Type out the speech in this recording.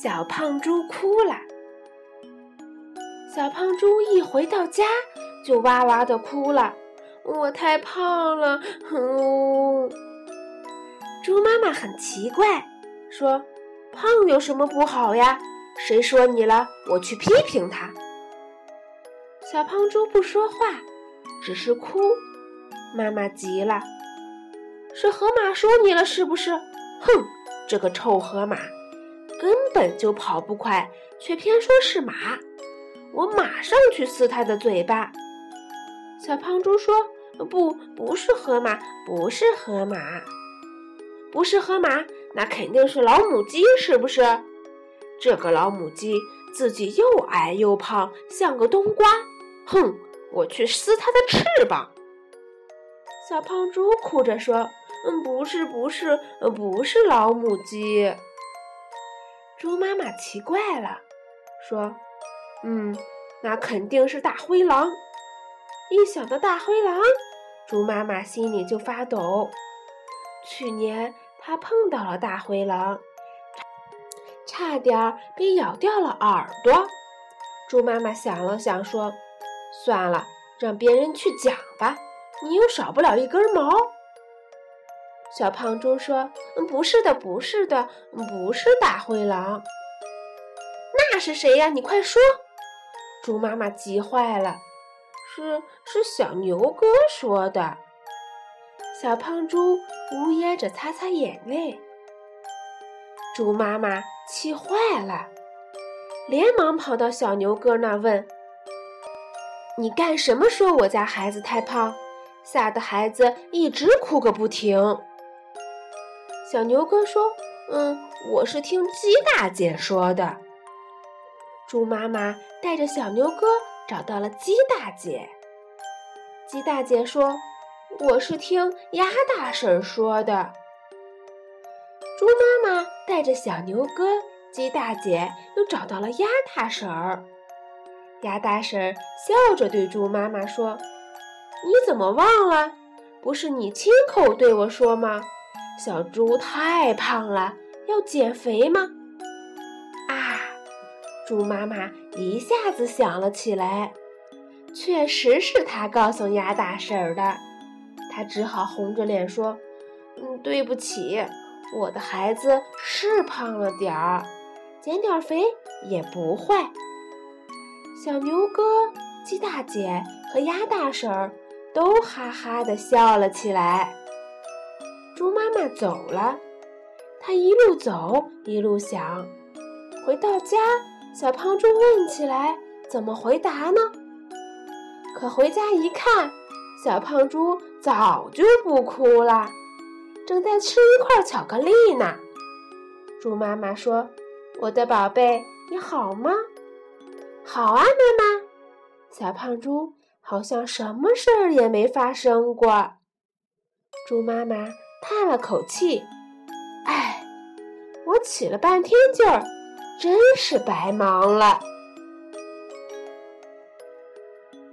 小胖猪哭了。小胖猪一回到家就哇哇的哭了，我太胖了，哼！猪妈妈很奇怪，说：“胖有什么不好呀？谁说你了？我去批评他。”小胖猪不说话，只是哭。妈妈急了：“是河马说你了是不是？哼，这个臭河马，根本就跑不快，却偏说是马。我马上去撕它的嘴巴。”小胖猪说：“不，不是河马，不是河马，不是河马，那肯定是老母鸡，是不是？这个老母鸡自己又矮又胖，像个冬瓜。”哼！我去撕它的翅膀。小胖猪哭着说：“嗯，不是，不是，不是老母鸡。”猪妈妈奇怪了，说：“嗯，那肯定是大灰狼。”一想到大灰狼，猪妈妈心里就发抖。去年它碰到了大灰狼，差点被咬掉了耳朵。猪妈妈想了想，说。算了，让别人去讲吧。你又少不了一根毛。小胖猪说：“不是的，不是的，不是大灰狼。那是谁呀？你快说！”猪妈妈急坏了。是是小牛哥说的。小胖猪呜咽着擦擦眼泪。猪妈妈气坏了，连忙跑到小牛哥那问。你干什么说我家孩子太胖，吓得孩子一直哭个不停。小牛哥说：“嗯，我是听鸡大姐说的。”猪妈妈带着小牛哥找到了鸡大姐。鸡大姐说：“我是听鸭大婶说的。”猪妈妈带着小牛哥、鸡大姐又找到了鸭大婶儿。鸭大婶笑着对猪妈妈说：“你怎么忘了？不是你亲口对我说吗？小猪太胖了，要减肥吗？”啊！猪妈妈一下子想了起来，确实是他告诉鸭大婶的。他只好红着脸说：“嗯，对不起，我的孩子是胖了点儿，减点肥也不坏。”小牛哥、鸡大姐和鸭大婶儿都哈哈的笑了起来。猪妈妈走了，她一路走一路想。回到家，小胖猪问起来怎么回答呢？可回家一看，小胖猪早就不哭了，正在吃一块巧克力呢。猪妈妈说：“我的宝贝，你好吗？”好啊，妈妈。小胖猪好像什么事儿也没发生过。猪妈妈叹了口气：“哎，我起了半天劲儿，真是白忙了。”